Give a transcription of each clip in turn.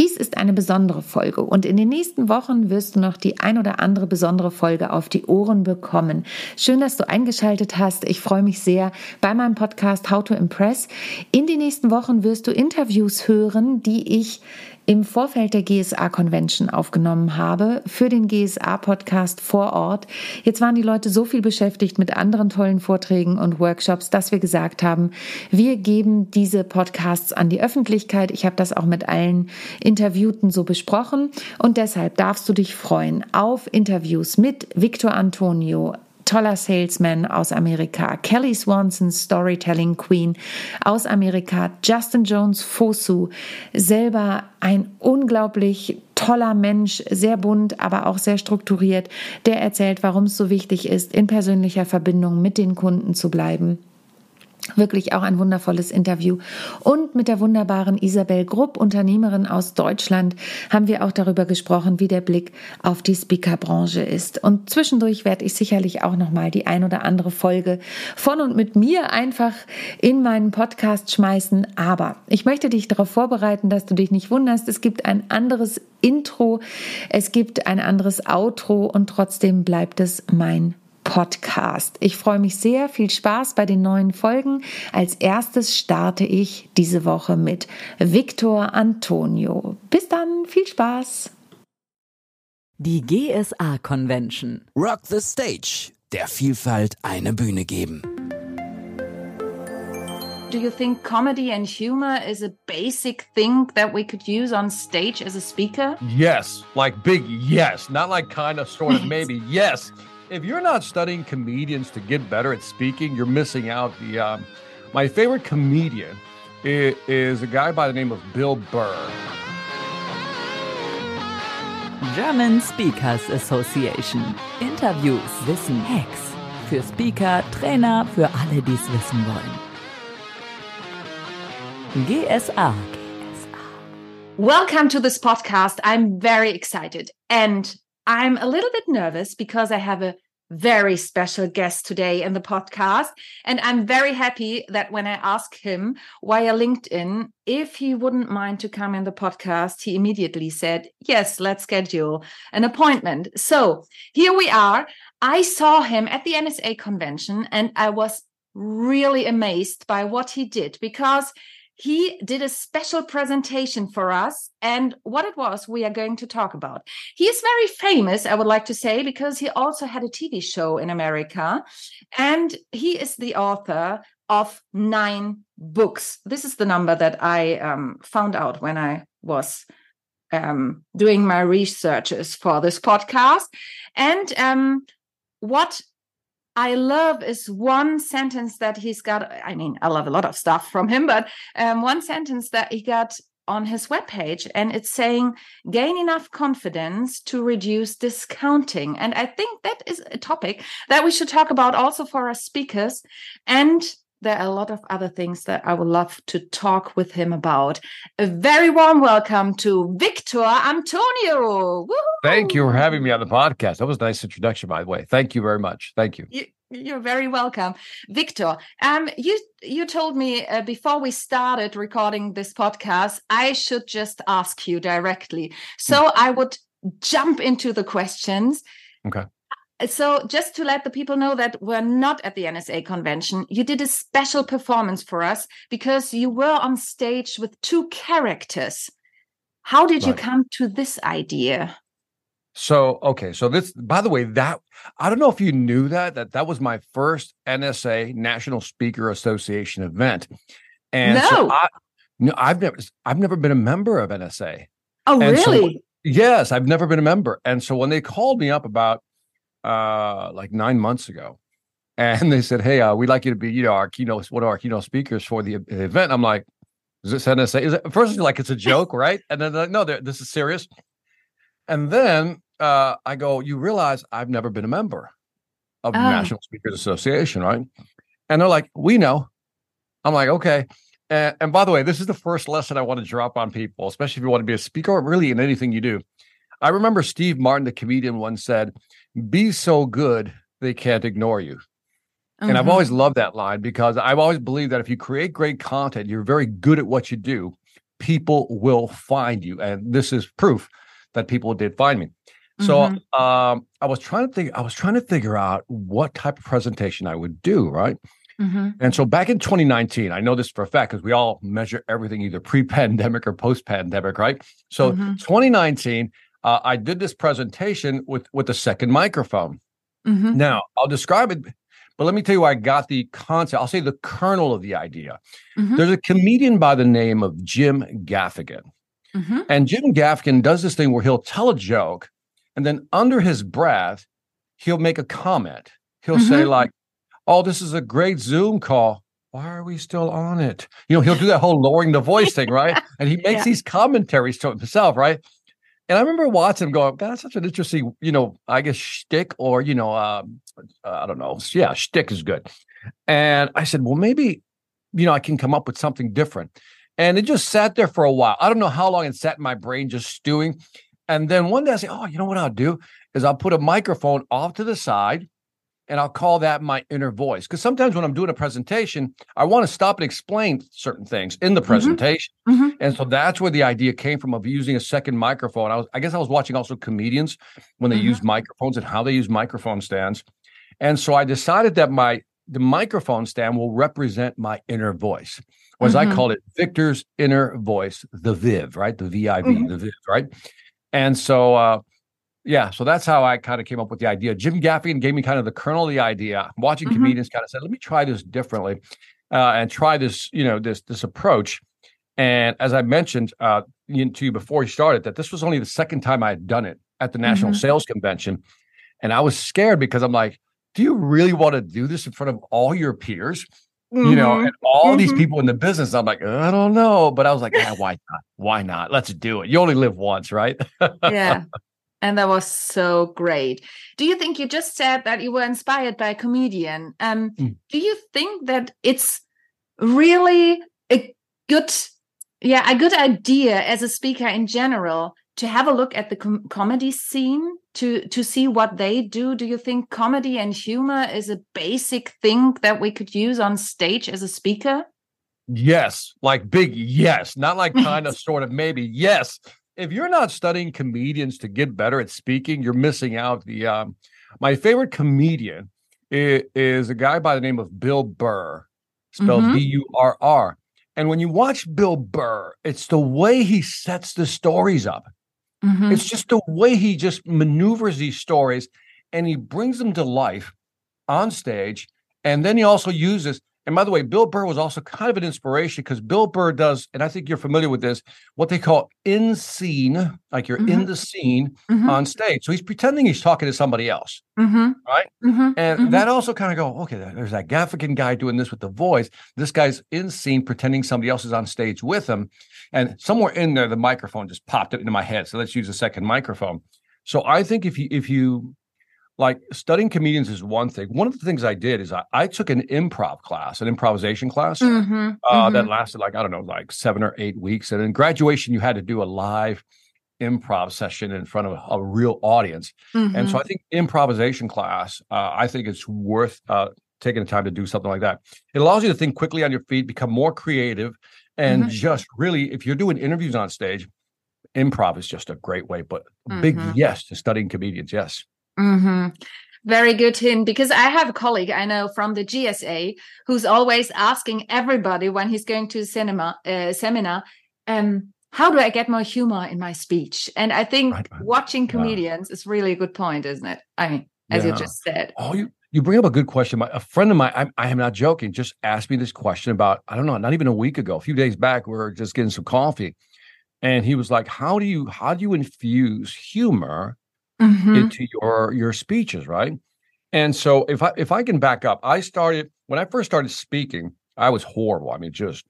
Dies ist eine besondere Folge und in den nächsten Wochen wirst du noch die ein oder andere besondere Folge auf die Ohren bekommen. Schön, dass du eingeschaltet hast. Ich freue mich sehr bei meinem Podcast How to Impress. In den nächsten Wochen wirst du Interviews hören, die ich im Vorfeld der GSA Convention aufgenommen habe für den GSA Podcast vor Ort. Jetzt waren die Leute so viel beschäftigt mit anderen tollen Vorträgen und Workshops, dass wir gesagt haben, wir geben diese Podcasts an die Öffentlichkeit. Ich habe das auch mit allen Interviewten so besprochen und deshalb darfst du dich freuen auf Interviews mit Victor Antonio, toller Salesman aus Amerika, Kelly Swanson, Storytelling Queen aus Amerika, Justin Jones Fosu, selber ein unglaublich toller Mensch, sehr bunt, aber auch sehr strukturiert, der erzählt, warum es so wichtig ist, in persönlicher Verbindung mit den Kunden zu bleiben. Wirklich auch ein wundervolles Interview. Und mit der wunderbaren Isabel Grupp, Unternehmerin aus Deutschland, haben wir auch darüber gesprochen, wie der Blick auf die Speakerbranche ist. Und zwischendurch werde ich sicherlich auch nochmal die ein oder andere Folge von und mit mir einfach in meinen Podcast schmeißen. Aber ich möchte dich darauf vorbereiten, dass du dich nicht wunderst. Es gibt ein anderes Intro, es gibt ein anderes Outro und trotzdem bleibt es mein Podcast. Ich freue mich sehr. Viel Spaß bei den neuen Folgen. Als erstes starte ich diese Woche mit Victor Antonio. Bis dann. Viel Spaß. Die GSA Convention. Rock the Stage. Der Vielfalt eine Bühne geben. Do you think comedy and humor is a basic thing that we could use on stage as a speaker? Yes, like big yes, not like kind of, sort of, maybe. Yes. If you're not studying comedians to get better at speaking, you're missing out. The um, my favorite comedian is, is a guy by the name of Bill Burr. German Speakers Association. Interviews, Wissen, Hacks. Für Speaker, Trainer, für alle, die es wissen wollen. GSA. Welcome to this podcast. I'm very excited and I'm a little bit nervous because I have a very special guest today in the podcast. And I'm very happy that when I asked him via LinkedIn if he wouldn't mind to come in the podcast, he immediately said, Yes, let's schedule an appointment. So here we are. I saw him at the NSA convention and I was really amazed by what he did because he did a special presentation for us and what it was we are going to talk about. He is very famous, I would like to say, because he also had a TV show in America and he is the author of nine books. This is the number that I um, found out when I was um, doing my researches for this podcast. And um, what I love is one sentence that he's got. I mean, I love a lot of stuff from him, but um, one sentence that he got on his webpage, and it's saying, gain enough confidence to reduce discounting. And I think that is a topic that we should talk about also for our speakers. And there are a lot of other things that I would love to talk with him about. A very warm welcome to Victor Antonio. Thank you for having me on the podcast. That was a nice introduction, by the way. Thank you very much. Thank you. you you're very welcome, Victor. Um, you you told me uh, before we started recording this podcast, I should just ask you directly. So mm. I would jump into the questions. Okay so just to let the people know that we're not at the NSA convention, you did a special performance for us because you were on stage with two characters. How did right. you come to this idea? So, okay, so this by the way, that I don't know if you knew that that that was my first NSA National Speaker Association event. And no. so I no, I've never I've never been a member of NSA. Oh, and really? So, yes, I've never been a member. And so when they called me up about uh, like nine months ago, and they said, "Hey, uh, we'd like you to be, you know, our keynote, one of our keynote speakers for the event." I'm like, "Is this NSA?" Is it, first, like it's a joke, right? And then like, no, this is serious. And then uh, I go, "You realize I've never been a member of the oh. National Speakers Association, right?" And they're like, "We know." I'm like, "Okay." And, and by the way, this is the first lesson I want to drop on people, especially if you want to be a speaker or really in anything you do. I remember Steve Martin, the comedian, once said, be so good they can't ignore you. And I've mm-hmm. always loved that line because I've always believed that if you create great content, you're very good at what you do. people will find you. And this is proof that people did find me. So Mhm. um, I was trying to think, I was trying to figure out what type of presentation I would do, right? Mhm. And so back in 2019, I know this for a fact because we all measure everything either pre-pandemic or post-pandemic, right? So Mhm. 2019, uh, I did this presentation with with the second microphone. Mhm. Now I'll describe it, but let me tell you where I got the concept. I'll say the kernel of the idea. Mhm. There's a comedian by the name of Jim Gaffigan. Mhm. And Jim Gaffigan does this thing where he'll tell a joke and then under his breath, he'll make a comment. He'll say, Mhm. like, oh, this is a great Zoom call. Why are we still on it? You know, he'll do that whole lowering the voice thing, right? And he makes Yeah. these commentaries to himself, right? And I remember him going, that's such an interesting, you know, I guess shtick or, you know, um, I don't know. Yeah, shtick is good. And I said, well, maybe, you know, I can come up with something different. And it just sat there for a while. I don't know how long it sat in my brain just stewing. And then one day I said, oh, you know what I'll do is I'll put a microphone off to the side and I'll call that my inner voice. Because sometimes when I'm doing a presentation, I want to stop and explain certain things in the presentation. Mhm. And so that's where the idea came from of using a second microphone. I was, I guess I was watching also comedians when they Mhm. use microphones and how they use microphone stands. And so I decided that my the microphone stand will represent my inner voice, or as. I call it, Victor's inner voice, the Viv, right? The VIV, Mhm. the Viv, right? And so uh yeah, so that's how I kind of came up with the idea. Jim Gaffigan gave me kind of the kernel of the idea. Watching Mhm. comedians kind of said, "Let me try this differently, uh, and try this, you know, this this approach." And as I mentioned uh, to you before you started, that this was only the second time I had done it at the National Mhm. Sales Convention, and I was scared because I'm like, "Do you really want to do this in front of all your peers?" You know, Mhm. and all these Mhm. people in the business. I'm like, I don't know, but I was like, yeah, why not? Why not? Let's do it. You only live once, right? yeah. And that was so great. Do you think you just said that you were inspired by a comedian? Um, Mm. Do you think that it's really a good, yeah, a good idea as a speaker in general to have a look at the com- comedy scene to to see what they do? Do you think comedy and humor is a basic thing that we could use on stage as a speaker? Yes, like big yes, not like kind of sort of maybe yes. If you're not studying comedians to get better at speaking, you're missing out. The um, my favorite comedian is, is a guy by the name of Bill Burr, spelled Mhm. B U R R. And when you watch Bill Burr, it's the way he sets the stories up. Mhm. It's just the way he just maneuvers these stories and he brings them to life on stage. And then he also uses, and by the way, Bill Burr was also kind of an inspiration because Bill Burr does, and I think you're familiar with this, what they call in scene, like you're in Mhm. the scene Mhm. on stage. So he's pretending he's talking to somebody else. Mhm. right? Mhm. And Mhm. that also kind of go, okay, there's that Gaffigan guy doing this with the voice. This guy's in scene pretending somebody else is on stage with him. And somewhere in there, the microphone just popped up into my head. So let's use a second microphone. So I think if you if you like studying comedians is one thing. One of the things I did is I, I took an improv class, an improvisation class Mhm. uh, Mhm. that lasted like, I don't know, like seven or eight weeks. And in graduation, you had to do a live improv session in front of a, real audience. And so Mhm. I think improvisation class, uh, I think it's worth uh, taking the time to do something like that. It allows you to think quickly on your feet, become more creative, and Mhm. just really, if you're doing interviews on stage, improv is just a great way. But a big yes to studying comedians. Yes. Hmm Very good hint because I have a colleague I know from the GSA who's always asking everybody when he's going to a cinema uh, seminar, um, how do I get more humor in my speech? And I think Right, right. watching Yeah. comedians is really a good point, isn't it? I mean, as you just said. Oh, you you bring up a good question. My, a friend of mine, I, I am not joking, just asked me this question about I don't know, not even a week ago, a few days back. We were just getting some coffee, and he was like, "How do you how do you infuse humor Mhm. into your your speeches?" Right. And so if I if I can back up, I started when I first started speaking. I was horrible. I mean, just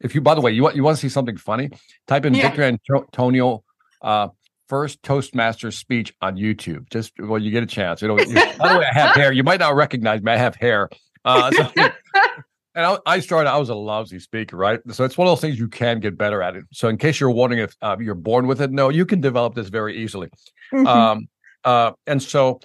if you. By the way, you want you want to see something funny? Type in Yeah. Victor Antonio uh, first Toastmasters speech on YouTube. Just when you get a chance. You, by the way, I have hair. You might not recognize me. I have hair. Uh, so, and I, I started. I was a lousy speaker, right? So it's one of those things you can get better at it. So in case you're wondering if uh, you're born with it, no, you can develop this very easily. Mhm. Um, uh, and so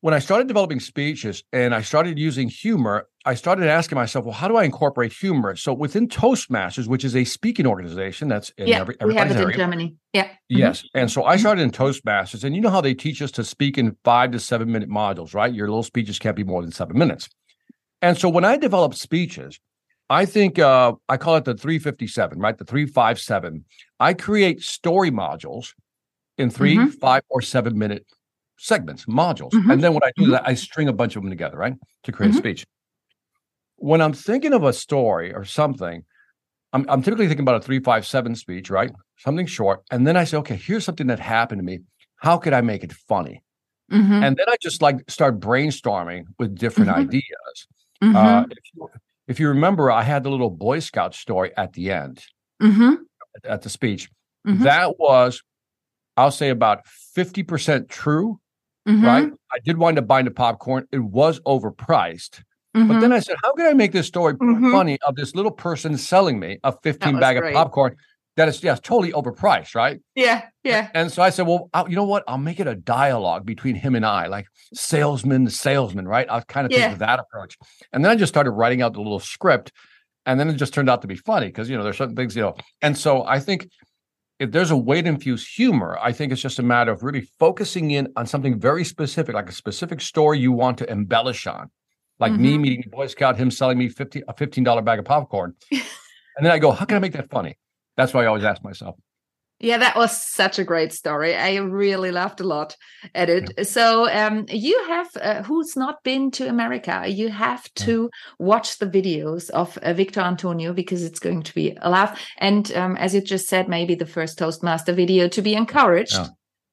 when I started developing speeches and I started using humor, I started asking myself, well, how do I incorporate humor? So within Toastmasters, which is a speaking organization that's in yeah, every, we have it in area. Germany. Yeah. Mhm. Yes. And so I started in Toastmasters, and you know how they teach us to speak in five to seven minute modules, right? Your little speeches can't be more than seven minutes. And so when I develop speeches, I think uh, I call it the 357, right? The 357. I create story modules in 3 Mhm. five, or seven minute segments, modules. Mhm. And then when I do Mhm. that, I string a bunch of them together, right? To create a speech. When I'm thinking of a story or something, I'm, I'm typically thinking about a 357 speech, right? Something short. And then I say, okay, here's something that happened to me. How could I make it funny? Mhm. And then I just like start brainstorming with different Mhm. ideas. Mhm. Uh, if, you, if you remember, I had the little Boy Scout story at the end Mhm. at, at the speech. Mhm. That was, I'll say, about 50% true, right? I did wind up buying the popcorn. It was overpriced. But Mhm. then I said, how can I make this story Mhm. funny of this little person selling me a 15 bag great. of popcorn that is, yes, totally overpriced, right? yeah, yeah. And so I said, well, I'll- you know what? I'll make it a dialogue between him and I, like salesman to salesman, right? I'll kind of Yeah. take that approach. And then I just started writing out the little script. And then it just turned out to be funny because, you know, there's certain things, you know. And so I think if there's a way to infuse humor, I think it's just a matter of really focusing in on something very specific, like a specific story you want to embellish on. Like me Mhm. meeting Boy Scout, him selling me 50, a $15 bag of popcorn. and then I go, how can I make that funny? That's why I always ask myself. Yeah, that was such a great story. I really laughed a lot at it. So, um, you have, uh, who's not been to America, you have to watch the videos of uh, Victor Antonio because it's going to be a laugh. And um, as you just said, maybe the first Toastmaster video to be encouraged Yeah.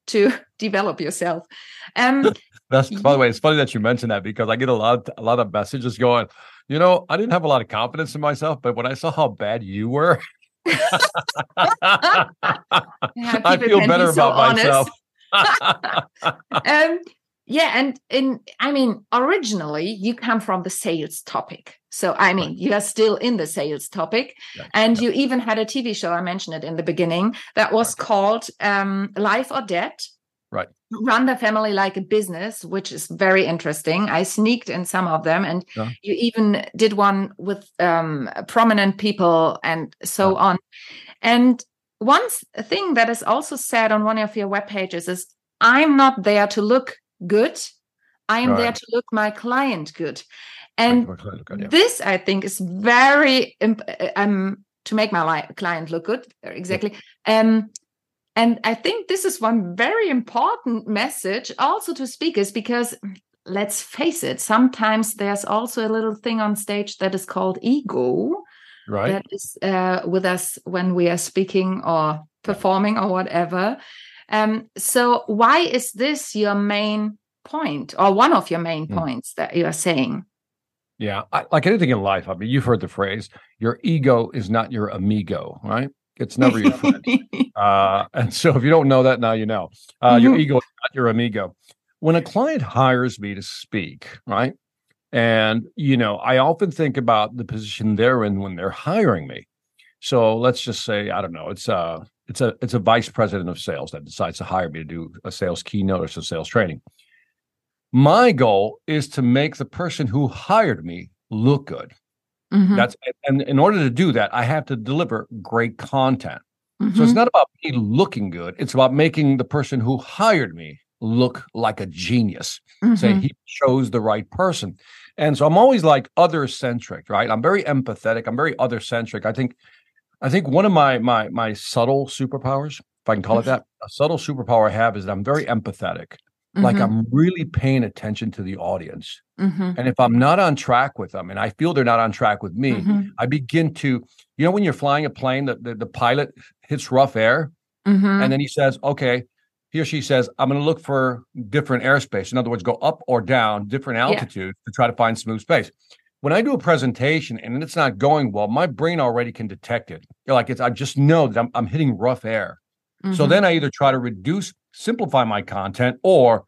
to develop yourself. Um, That's by the way, it's funny that you mentioned that because I get a lot a lot of messages going, you know, I didn't have a lot of confidence in myself, but when I saw how bad you were, yeah, I feel be better so about honest. myself. um yeah and in i mean originally you come from the sales topic so i mean you are still in the sales topic Yeah, and yeah. you even had a tv show i mentioned it in the beginning that was called um life or debt Right. run the family like a business which is very interesting i sneaked in some of them and Yeah. you even did one with um prominent people and so Yeah. on and one thing that is also said on one of your web pages is I'm not there to look good. I am there to look my client good. And Good, yeah. this, I think, is very uh, um to make my li- client look good. Exactly. Um, and I think this is one very important message also to speakers because let's face it, sometimes there's also a little thing on stage that is called ego right. that is uh, with us when we are speaking or performing or whatever. Um, so, why is this your main point or one of your main Hmm. points that you are saying? Yeah, I, like anything in life. I mean, you've heard the phrase, "Your ego is not your amigo," right? It's never your friend. Uh, and so, if you don't know that now, you know. Uh, Your Mhm. ego is not your amigo. When a client hires me to speak, right? And you know, I often think about the position they're in when they're hiring me. So let's just say, I don't know, it's a it's a it's a vice president of sales that decides to hire me to do a sales keynote or some sales training. My goal is to make the person who hired me look good. Mhm, That's and in order to do that, I have to deliver great content. So it's mhm, not about me looking good. It's about making the person who hired me look like a genius. Say mhm, he chose the right person. And so I'm always like other centric, right? I'm very empathetic. I'm very other centric. I think I think one of my my my subtle superpowers, if I can call it that, a subtle superpower I have is that I'm very empathetic. Like mhm, I'm really paying attention to the audience. mhm, And if I'm not on track with them and I feel they're not on track with me, mhm, I begin to, you know, when you're flying a plane, the, the, the pilot hits rough air and then he says, okay, he or she says, I'm going to look for different airspace. In other words, go up or down, different Yeah. altitude to try to find smooth space. When I do a presentation and it's not going well, my brain already can detect it. You're like it's, I just know that I'm, I'm hitting rough air. So Mhm. then I either try to reduce, simplify my content or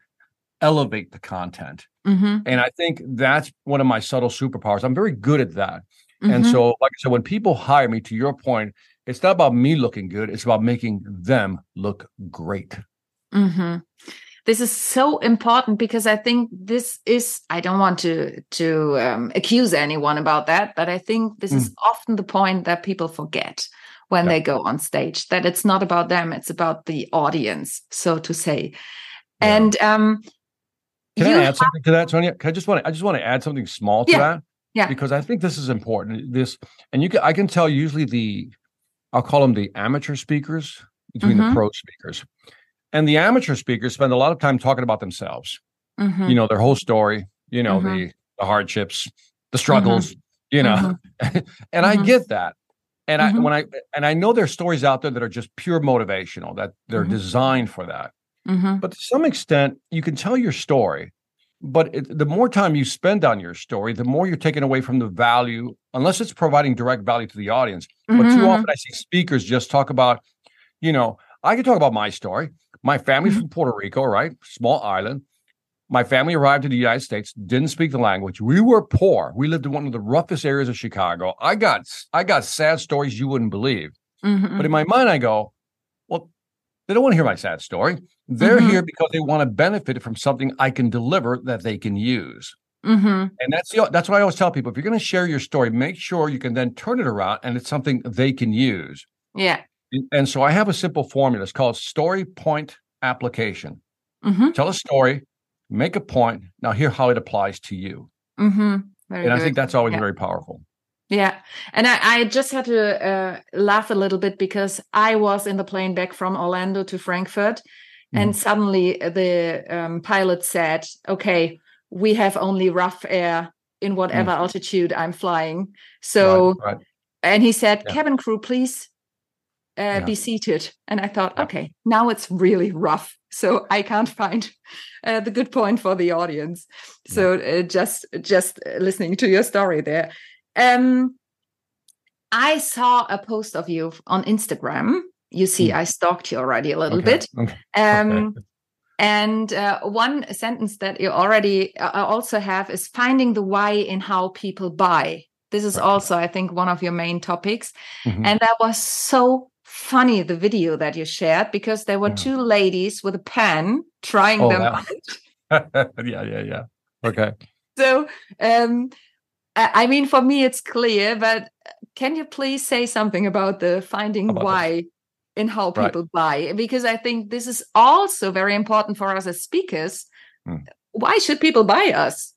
elevate the content. Mhm, And I think that's one of my subtle superpowers. I'm very good at that. And mhm. so, like I said, when people hire me, to your point, it's not about me looking good. It's about making them look great. hmm this is so important because I think this is I don't want to to um, accuse anyone about that, but I think this mm. is often the point that people forget when yeah. they go on stage that it's not about them, it's about the audience, so to say. Yeah. And um can I add have- something to that, Tanya I just want to I just want to add something small to yeah. that. Yeah. Because I think this is important. This and you can I can tell usually the I'll call them the amateur speakers between mm-hmm. the pro speakers. And the amateur speakers spend a lot of time talking about themselves. Mm-hmm. You know, their whole story, you know, mm-hmm. the the hardships, the struggles, mm-hmm. you know. Mm-hmm. and I mm-hmm. get that. And I when I and I know there's stories out there that are just pure motivational, that they're designed for that. But to some extent, you can tell your story but it, the more time you spend on your story, the more you're taken away from the value, unless it's providing direct value to the audience. Mm-hmm. But too mm-hmm. often I see speakers just talk about, you know, I can talk about my story. My family's mm-hmm. from Puerto Rico, right? Small island. My family arrived in the United States, didn't speak the language. We were poor. We lived in one of the roughest areas of Chicago. I got I got sad stories you wouldn't believe. Mm-hmm. But in my mind, I go, well, they don't want to hear my sad story. They're mm-hmm. here because they want to benefit from something I can deliver that they can use. Mm-hmm. And that's the, that's what I always tell people. If you're going to share your story, make sure you can then turn it around and it's something they can use. Yeah. And so I have a simple formula. It's called story point application. Mm-hmm. Tell a story, make a point. Now hear how it applies to you. Mm-hmm. and good. I think that's always yeah. very powerful. Yeah. And I, I just had to uh, laugh a little bit because I was in the plane back from Orlando to Frankfurt and mm-hmm. suddenly the um, pilot said, "Okay, we have only rough air in whatever mm. altitude I'm flying." So, right, right. and he said, yeah. "Cabin crew, please uh, yeah. be seated." And I thought, yeah. okay, now it's really rough, so I can't find uh, the good point for the audience. So uh, just just listening to your story there. Um, I saw a post of you on Instagram you see, mm. I stalked you already a little okay. bit. Okay. Um, okay. And uh, one sentence that you already uh, also have is finding the why in how people buy. This is also, I think, one of your main topics. Mm-hmm. And that was so funny, the video that you shared, because there were yeah. two ladies with a pen trying oh, them out. yeah, yeah, yeah. Okay. So, um, I mean, for me, it's clear, but can you please say something about the finding about why this? in how people right. buy because i think this is also very important for us as speakers mm. why should people buy us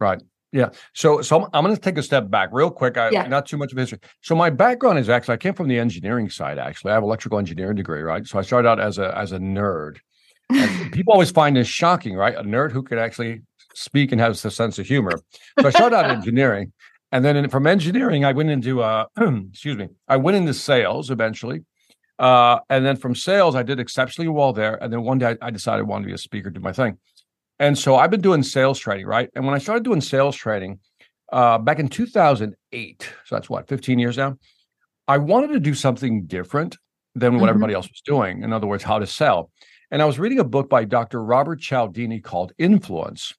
right yeah. So so i'm, I'm going to take a step back real quick I, yeah. not too much of history. So my background is actually i came from the engineering side actually. I have electrical engineering degree right? So i started out as a as a nerd. And people always find this shocking right? A nerd who could actually speak and has a sense of humor. So i started out engineering and then in, from engineering i went into uh excuse me i went into sales eventually. Uh, and then from sales, I did exceptionally well there. And then one day I, I decided I wanted to be a speaker, do my thing. And so I've been doing sales trading, right? And when I started doing sales trading uh, back in 2008, so that's what, 15 years now, I wanted to do something different than what mm-hmm. everybody else was doing. In other words, how to sell. And I was reading a book by Dr. Robert Cialdini called Influence,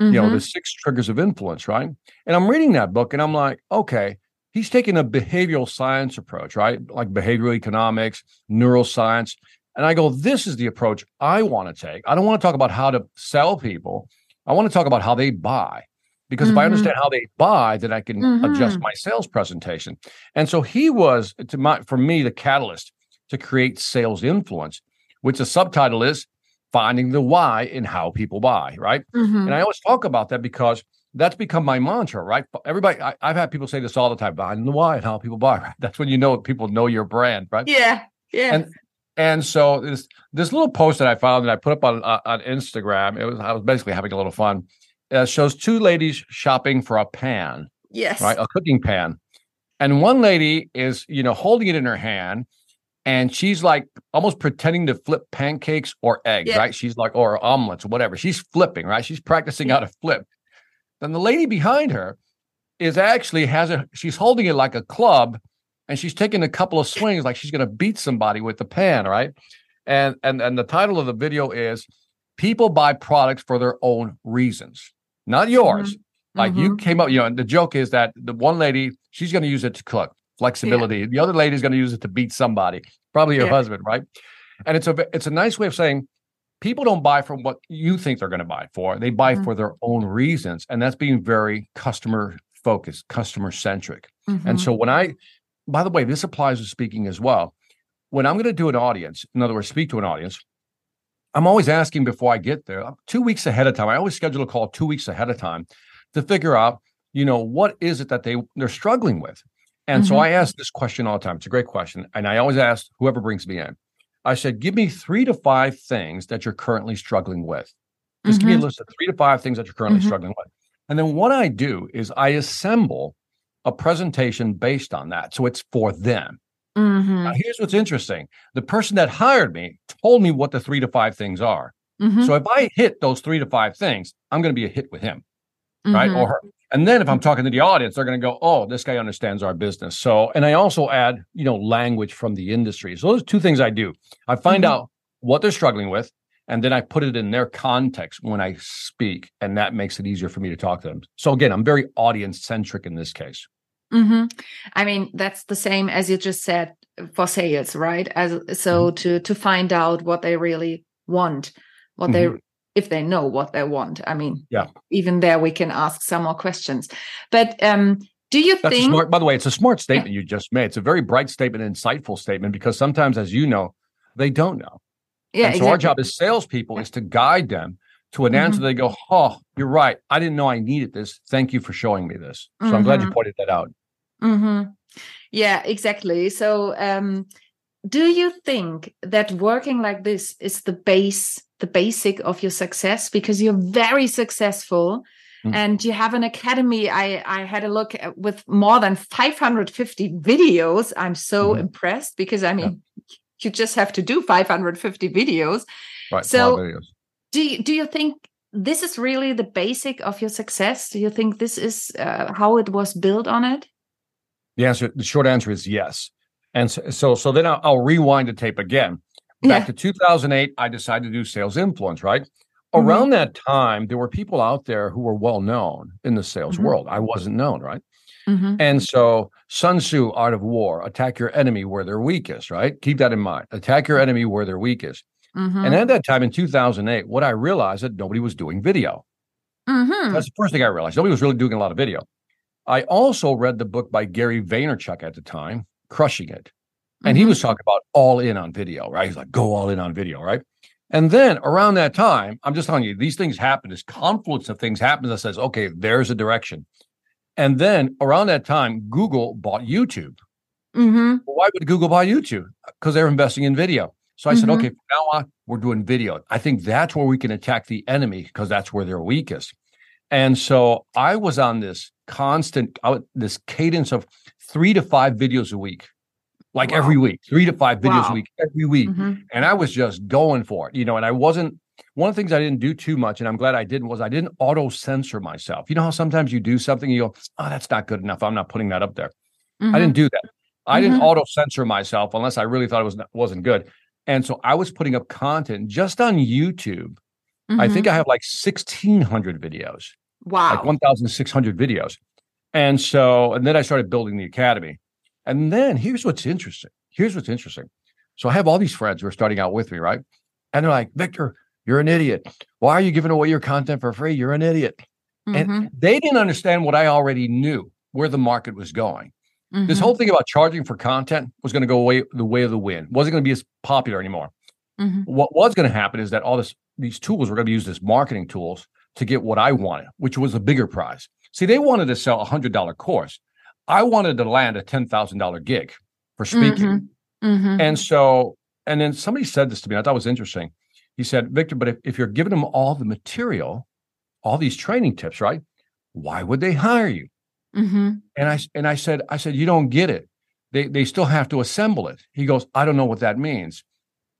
mm-hmm. you know, the mm-hmm. six triggers of influence, right? And I'm reading that book and I'm like, okay, he's taking a behavioral science approach, right? Like behavioral economics, neuroscience. And I go, this is the approach I want to take. I don't want to talk about how to sell people. I want to talk about how they buy. Because mm-hmm. if I mm-hmm. understand how they buy, then I can mm-hmm. adjust my sales presentation. And so he was, to my, for me, the catalyst to create sales influence, which the subtitle is finding the why in how people buy, right? Mm-hmm. And I always talk about that because that's become my mantra, right? Everybody, I, have had people say this all the time, I the why and how people buy. Right? That's when you know people know your brand, right? Yeah, yeah. And and so this this little post that I found that I put up on uh, on Instagram, it was I was basically having a little fun. It shows two ladies shopping for a pan, yes, right, a cooking pan, and one lady is you know holding it in her hand, and she's like almost pretending to flip pancakes or eggs, yeah. right? She's like or omelets or whatever. She's flipping, right? She's practicing how to flip then the lady behind her is actually has a she's holding it like a club and she's taking a couple of swings like she's going to beat somebody with the pan right and and and the title of the video is people buy products for their own reasons not yours mm-hmm. like mm-hmm. you came up you know the joke is that the one lady she's going to use it to cook flexibility yeah. the other lady is going to use it to beat somebody probably your yeah. husband right and it's a it's a nice way of saying people don't buy from what you think they're going to buy for. They buy Mhm. for their own reasons. And that's being very customer focused, customer centric. And Mhm. so when I, by the way, this applies to speaking as well. When I'm going to do an audience, in other words, speak to an audience, I'm always asking before I get there, two weeks ahead of time. I always schedule a call two weeks ahead of time to figure out, you know, what is it that they they're struggling with. And so Mhm. I ask this question all the time. It's a great question, and I always ask whoever brings me in. I said, give me three to five things that you're currently struggling with. Just give me a Mhm. list of three to five things that you're currently Mhm. struggling with. And then what I do is I assemble a presentation based on that. So it's for them. Mhm. Now, here's what's interesting the person that hired me told me what the three to five things are. Mhm. So if I hit those three to five things, I'm going to be a hit with him, right? Mhm. Or her. And then if I'm talking to the audience, they're going to go, oh, this guy understands our business. So, and I also add, you know, language from the industry. So those are two things I do. I find Mhm. out what they're struggling with, and then I put it in their context when I speak, and that makes it easier for me to talk to them. So again, I'm very audience centric in this case. Hmm I mean, that's the same as you just said for sales, right? As so to to find out what they really want, what they if they know what they want. I mean, Yeah. Even there, we can ask some more questions. But um, do you That's think? smart, by the way, it's a smart statement you just made. It's a very bright statement, insightful statement, because sometimes, as you know, they don't know. yeah, and so our job as salespeople is to guide them to an answer. Mhm. They go, "Oh, you're right. I didn't know I needed this. Thank you for showing me this." So I'm glad you Mhm. pointed that out. hmm Yeah, exactly. So, um, do you think that working like this is the base, the basic of your success? Because you're very successful Mm. and you have an academy. I, I had a look at, with more than 550 videos. I'm so Mhm. impressed because I mean, you just have to do 550 videos. Right. So- a lot of videos. Do you, do you think this is really the basic of your success? Do you think this is uh, how it was built on it? The answer, the short answer is yes. And so, so, so then I'll, I'll rewind the tape again. Yeah. Back to 2008, I decided to do sales influence. Right Mhm. around that time, there were people out there who were well known in the sales Mhm. world. I wasn't known, right? Mhm. And so Sun Tzu, Art of War, attack your enemy where they're weakest, right? Keep that in mind. Attack your enemy where they're weakest. Mhm. And at that time in 2008, what I realized that nobody was doing video. Mhm. That's the first thing I realized. Nobody was really doing a lot of video. I also read the book by Gary Vaynerchuk at the time, Crushing It. And he Mhm. was talking about all in on video, right? He's like, go all in on video, right? And then around that time, I'm just telling you, these things happen. This confluence of things happens that says, okay, there's a direction. And then around that time, Google bought YouTube. Mhm. Well, why would Google buy YouTube? Because they're investing in video. So I said, Mhm. okay, from now on, we're doing video. I think that's where we can attack the enemy because that's where they're weakest. And so I was on this constant, this cadence of three to five videos a week, like Wow. every week, three to five videos Wow. a week, every week. Mhm. And I was just going for it, you know, and I wasn't, one of the things I didn't do too much, and I'm glad I didn't, was I didn't auto censor myself. You know how sometimes you do something, you go, oh, that's not good enough. I'm not putting that up there. I Mhm. didn't do that. I didn't Mhm. auto censor myself unless I really thought it was wasn't good. And so I was putting up content just on YouTube. I Mhm. think I have like 1600 videos, wow. like 1600 videos. And so and then I started building the academy. And then here's what's interesting. Here's what's interesting. So I have all these friends who are starting out with me, right? And they're like, "Victor, you're an idiot. Why are you giving away your content for free? You're an idiot." Mhm. And they didn't understand what I already knew, where the market was going. This Mhm. whole thing about charging for content was going to go away the way of the wind. wasn't going to be as popular anymore. Mhm. What was going to happen is that all this these tools were going to be used as marketing tools to get what I wanted, which was a bigger prize. See, they wanted to sell a hundred dollar course. I wanted to land a ten thousand dollar gig for speaking. Mhm. And so, and then somebody said this to me. I thought it was interesting. He said, Victor, but if, if you're giving them all the material, all these training tips, right? Why would they hire you? Mhm. And I and I said, I said, you don't get it. They they still have to assemble it. He goes, I don't know what that means.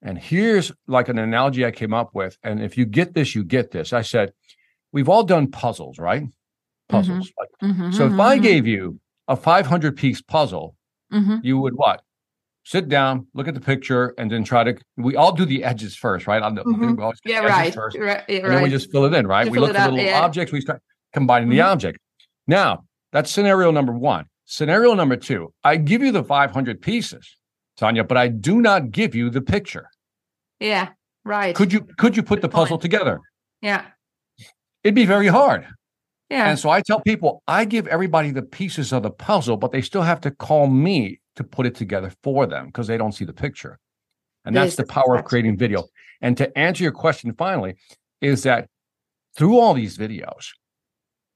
And here's like an analogy I came up with. And if you get this, you get this. I said, we've all done puzzles, right? Puzzles. Like, Mhm. so if I Mhm. gave you a 500 piece puzzle, you would what? Sit down, look at the picture, and then try to. We all do the edges first, right? The, Mhm. we always yeah, the right. First, right. And then we just fill it in, right? We look for little yeah. objects. We start combining the Mhm. object. Now that's scenario number one. Scenario number two: I give you the 500 pieces, Tanya, but I do not give you the picture. yeah. Right. Could you could you put the Good puzzle point. together? Yeah. It'd be very hard. Yeah. And so I tell people, I give everybody the pieces of the puzzle, but they still have to call me to put it together for them because they don't see the picture. And that's the power of creating video. And to answer your question finally, is that through all these videos,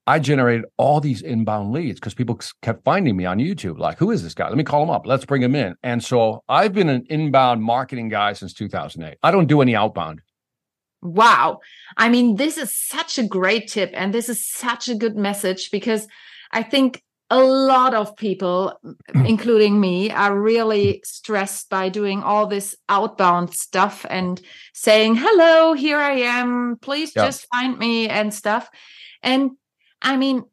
I generated all these inbound leads because people kept finding me on YouTube. Like, who is this guy? Let me call him up. Let's bring him in. And so I've been an inbound marketing guy since 2008. I don't do any outbound. Wow. I mean, this is such a great tip and this is such a good message because I think a lot of people, including me, are really stressed by doing all this outbound stuff and saying, hello, here I am. Please Yeah. just find me and stuff. And I mean,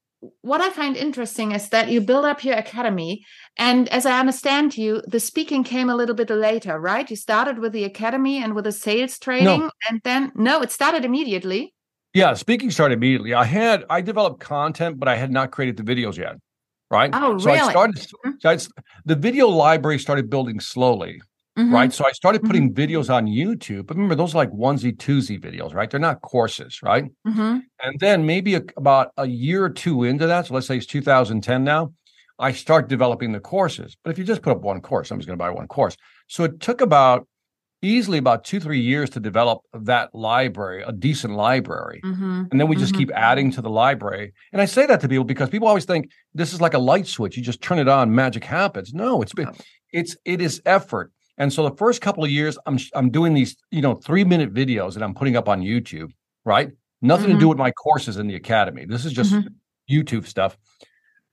what I find interesting is that you build up your academy. And as I understand you, the speaking came a little bit later, right? You started with the academy and with the sales training. And then, no, it started immediately. Yeah, speaking started immediately. I had I developed content, but I had not created the videos yet. Right. Oh, so I really? started Mhm. so I the video library started building slowly. Mhm. Right. So I started putting videos on YouTube. But remember, those are like onesie twosie videos, right? They're not courses, right? Mhm. And then maybe a, about a year or two into that, so let's say it's 2010 now, I start developing the courses. But if you just put up one course, I'm just going to buy one course. So it took about easily about two, three years to develop that library, a decent library. Mhm. And then we just Mhm. keep adding to the library. And I say that to people because people always think this is like a light switch. You just turn it on, magic happens. No, it's been, Oh. it's it is effort. And so the first couple of years, I'm I'm doing these, you know, three minute videos that I'm putting up on YouTube, right? Nothing to do with my courses in the academy. This is just Mhm. YouTube stuff.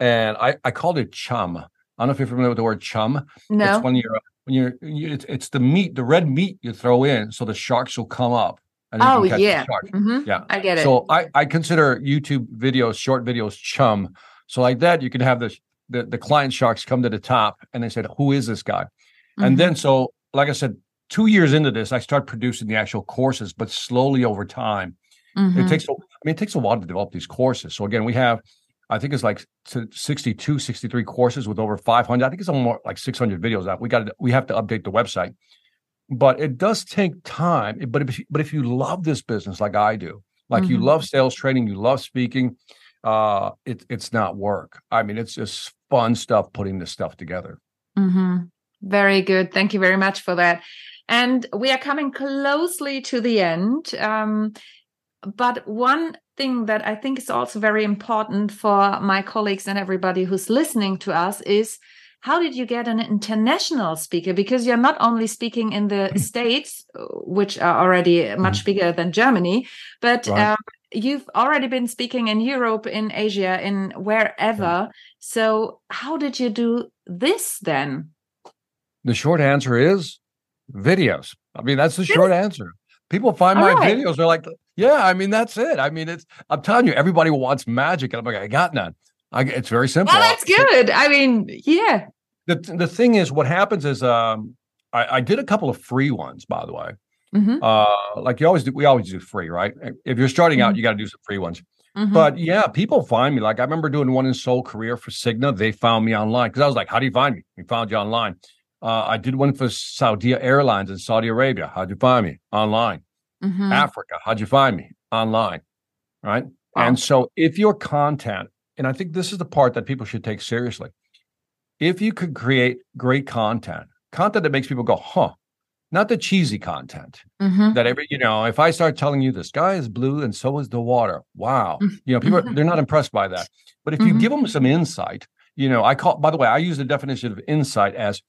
And I I called it chum. I don't know if you're familiar with the word chum. No. It's when you're when you're you, it's, it's the meat, the red meat you throw in, so the sharks will come up. Oh, can catch the yeah. Mhm. Yeah. I get it. So I, I consider YouTube videos, short videos, chum. So like that, you can have the, the the client sharks come to the top and they said, "Who is this guy?" And Mhm. then so like I said, two years into this, I start producing the actual courses, but slowly over time. It Mhm. takes a- I mean, it takes a while to develop these courses. So again, we have I think it's like to 62, 63 courses with over 500. I think it's more like 600 videos out. We got to we have to update the website. But it does take time. But if but if you love this business like I do, like you Mhm. love sales training, you love speaking, uh it, it's not work. I mean, it's just fun stuff putting this stuff together. hmm Very good. Thank you very much for that. And we are coming closely to the end. Um, but one thing that I think is also very important for my colleagues and everybody who's listening to us is how did you get an international speaker? Because you're not only speaking in the States, which are already much bigger than Germany, but Right. um, you've already been speaking in Europe, in Asia, in wherever. So, how did you do this then? The short answer is videos. I mean, that's the short answer. People find my right. videos, they're like, yeah, I mean, that's it. I mean, it's I'm telling you, everybody wants magic. And I'm like, I got none. I, it's very simple. Well, that's good. I mean, yeah. the the thing is, what happens is, um, I, I did a couple of free ones, by the way. Mhm. Uh, like you always do, we always do free, right? If you're starting out, Mhm. you got to do some free ones. Mhm. But yeah, people find me. Like I remember doing one in Seoul, Korea for Cigna. They found me online because I was like, "How do you find me?" We found you online. Uh, I did one for Saudi Airlines in Saudi Arabia. How'd you find me? Online. Mhm. Africa. How'd you find me? Online. Right. Wow. And so if your content, and I think this is the part that people should take seriously, if you could create great content, content that makes people go, huh, not the cheesy content Mhm. that every, you know, if I start telling you the sky is blue and so is the water, wow, Mhm. you know, people, are, Mhm. they're not impressed by that. But if you Mhm. give them some insight, you know, I call, by the way, I use the definition of insight as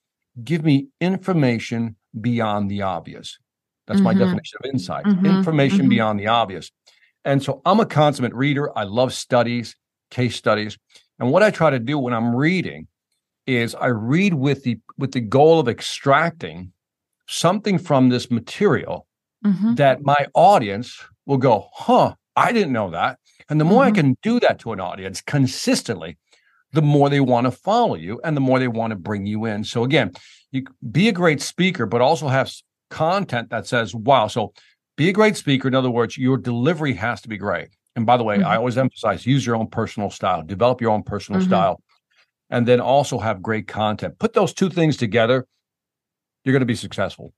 give me information beyond the obvious. That's my Mhm. definition of insight Mhm. information Mhm. beyond the obvious. And so I'm a consummate reader. I love studies, case studies. And what I try to do when I'm reading is I read with the with the goal of extracting something from this material Mhm. that my audience will go, huh, I didn't know that. And the more I Mhm. can do that to an audience consistently, the more they want to follow you and the more they want to bring you in. So again, you be a great speaker, but also have content that says, wow. So be a great speaker. In other words, your delivery has to be great. And by the way, I Mhm. always emphasize use your own personal style, develop your own personal Mhm. style, and then also have great content. Put those two things together, you're going to be successful.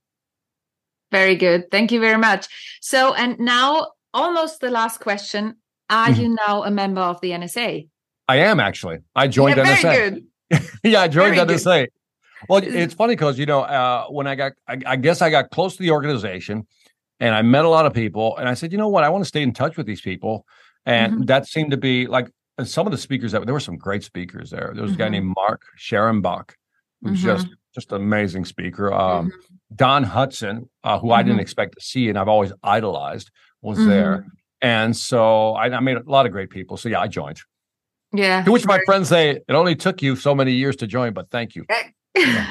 Very good. Thank you very much. So, and now almost the last question. Are mm-hmm. you now a member of the NSA? I am actually. I joined yeah, NSA. Yeah, I joined very NSA. Good. Well, it's funny because you know uh, when I got, I, I, guess I got close to the organization, and I met a lot of people, and I said, you know what, I want to stay in touch with these people, and mm-hmm. that seemed to be like some of the speakers that there were some great speakers there. There was mm-hmm. a guy mm-hmm. named Mark Scharenbroich, who's mm-hmm. just just an amazing speaker. Um, mm-hmm. Don Hutson, uh, who I didn't mm-hmm. expect to see, and I've always idolized, was there. And so I, I made a lot of great people. So yeah, I joined. Yeah. To which my friends say it only took you so many years to join, but thank you.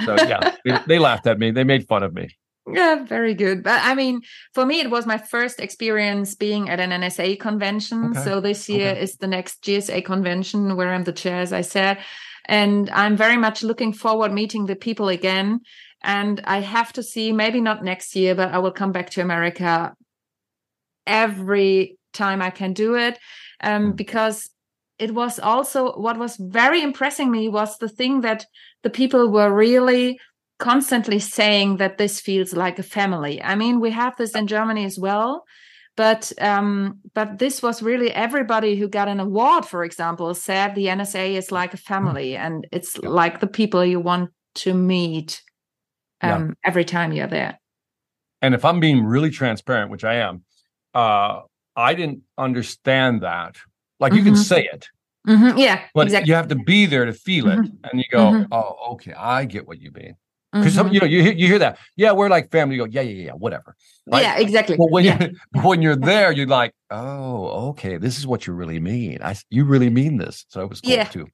so yeah, they, they, laughed at me. They made fun of me. Yeah, very good. But I mean, for me, it was my first experience being at an NSA convention. Okay. So this year okay. is the next GSA convention where I'm the chair, as I said. And I'm very much looking forward meeting the people again. And I have to see, maybe not next year, but I will come back to America every time I can do it. Um, hmm. because it was also what was very impressing me was the thing that the people were really constantly saying that this feels like a family. I mean, we have this in Germany as well, but um, but this was really everybody who got an award, for example, said the NSA is like a family, mm. and it's yeah. like the people you want to meet um, yeah. every time you're there. And if I'm being really transparent, which I am, uh, I didn't understand that like you mm-hmm. can say it. Mm-hmm. Yeah. But exactly. you have to be there to feel it. Mm-hmm. And you go, mm-hmm. oh, okay, I get what you mean. Because some, you know, you hear, you hear that. Yeah, we're like family. You go, yeah, yeah, yeah, whatever. Yeah, exactly. But when yeah. you when you're there, you're like, oh, okay, this is what you really mean. I you really mean this. So it was cool yeah. too.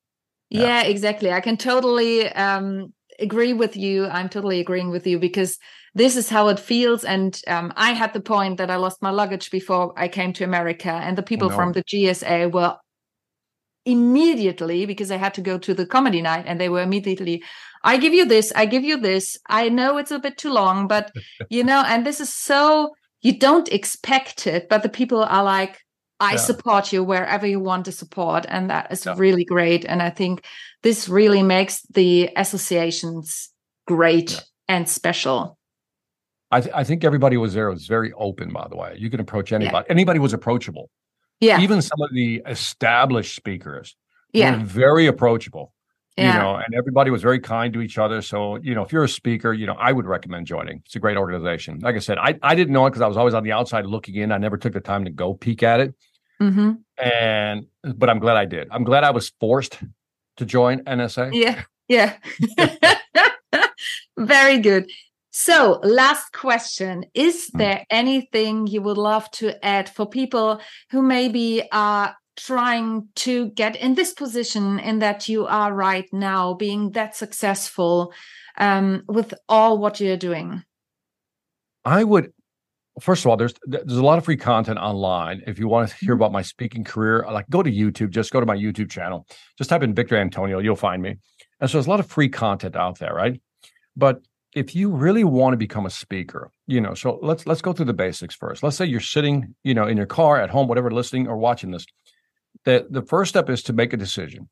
Yeah. yeah, exactly. I can totally um agree with you. I'm totally agreeing with you because this is how it feels. And um, I had the point that I lost my luggage before I came to America, and the people oh, no. from the GSA were immediately because I had to go to the comedy night, and they were immediately, I give you this, I give you this. I know it's a bit too long, but you know, and this is so you don't expect it, but the people are like, I yeah. support you wherever you want to support. And that is yeah. really great. And I think this really makes the associations great yeah. and special. I, th- I, think everybody was there It was very open, by the way. You can approach anybody. Anybody was approachable. Yeah. Even some of the established speakers yeah. were very approachable. Yeah. You know, and everybody was very kind to each other. So, you know, if you're a speaker, you know, I would recommend joining. It's a great organization. Like I said, I, I didn't know it because I was always on the outside looking in. I never took the time to go peek at it. Mm-hmm. And but I'm glad I did. I'm glad I was forced to join NSA? Yeah, yeah. Very good. So, last question Is hmm. there anything you would love to add for people who maybe are trying to get in this position in that you are right now, being that successful um, with all what you're doing? I would first of all, there's there's a lot of free content online. If you want to hear mm-hmm. about my speaking career, like go to YouTube. Just go to my YouTube channel. Just type in Victor Antonio, you'll find me. And so there's a lot of free content out there, right? But if you really want to become a speaker, you know, so let's let's go through the basics first. Let's say you're sitting, you know, in your car at home, whatever, listening or watching this. The the first step is to make a decision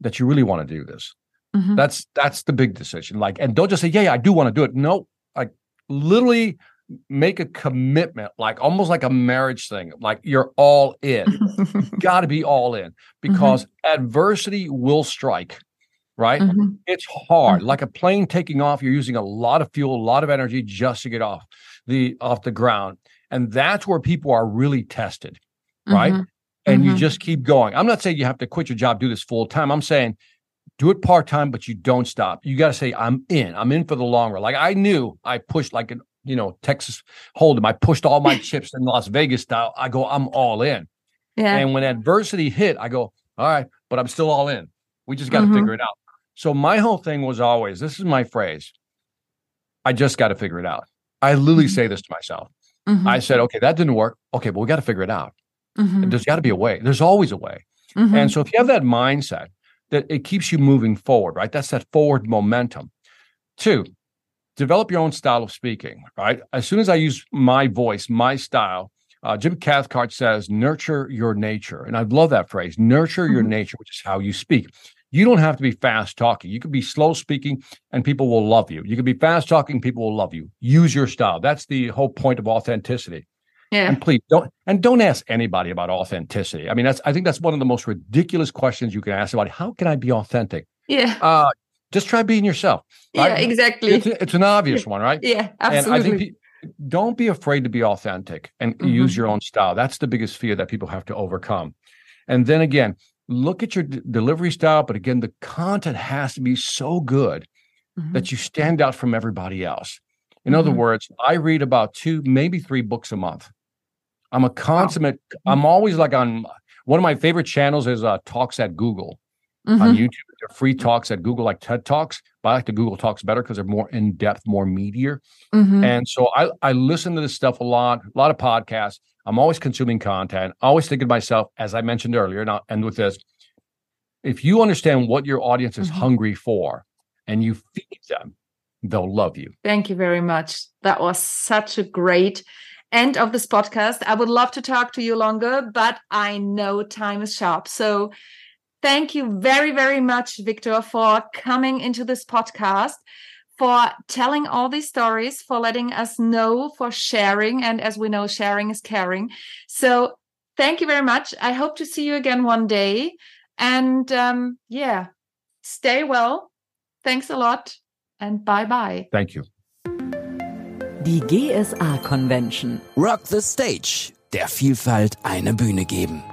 that you really want to do this. Mm-hmm. That's that's the big decision. Like, and don't just say, "Yeah, yeah I do want to do it." No, like literally make a commitment, like almost like a marriage thing, like you're all in. Got to be all in because mm-hmm. adversity will strike, right? Mm-hmm. It's hard. Mm-hmm. Like a plane taking off, you're using a lot of fuel, a lot of energy just to get off the off the ground. And that's where people are really tested, right? Mm-hmm. And you mm-hmm. just keep going. I'm not saying you have to quit your job, do this full time. I'm saying do it part time, but you don't stop. You got to say, I'm in. I'm in for the long run. Like I knew I pushed like an you know, Texas Hold'em. I pushed all my chips in Las Vegas style. I go, I'm all in. Yeah. And when adversity hit, I go, all right, but I'm still all in. We just got to mm-hmm. figure it out. So my whole thing was always, this is my phrase. I just got to figure it out. I literally mm-hmm. say this to myself. Mm-hmm. I said, okay, that didn't work. Okay, but we got to figure it out. Mm-hmm. There's got to be a way. There's always a way. Mm-hmm. And so if you have that mindset, that it keeps you moving forward, right? That's that forward momentum. Two, develop your own style of speaking, right? As soon as I use my voice, my style, uh, Jim Cathcart says, nurture your nature. And I love that phrase, nurture mm-hmm. your nature, which is how you speak. You don't have to be fast talking. You could be slow speaking and people will love you. You could be fast talking, people will love you. Use your style. That's the whole point of authenticity. Yeah. And please don't and don't ask anybody about authenticity. I mean, that's I think that's one of the most ridiculous questions you can ask somebody. How can I be authentic? Yeah. Uh just try being yourself. Yeah, exactly. It's, it's an obvious one, right? yeah, And I absolutely. think don't be afraid to be authentic and Mhm. use your own style. That's the biggest fear that people have to overcome. And then again, look at your d- delivery style, but again, the content has to be so good Mhm. that you stand out from everybody else. In other Mhm. words, I read about two, maybe three books a month. I'm a consummate, I'm always like on one of my favorite channels is uh, Talks at Google on Mhm. YouTube. They're free talks at Google, like TED Talks, but I like the Google Talks better because they're more in depth, more meatier. Mhm. And so I, I listen to this stuff a lot, a lot of podcasts. I'm always consuming content, always thinking to myself, as I mentioned earlier, and I'll end with this. If you understand what your audience is Mhm. hungry for and you feed them, they'll love you. Thank you very much. That was such a great end of this podcast. I would love to talk to you longer, but I know time is sharp. So thank you very, very much, Victor, for coming into this podcast, for telling all these stories, for letting us know, for sharing. And as we know, sharing is caring. So thank you very much. I hope to see you again one day. And um, yeah, stay well. Thanks a lot. And bye bye. Thank you. Die GSA Convention. Rock the Stage. Der Vielfalt eine Bühne geben.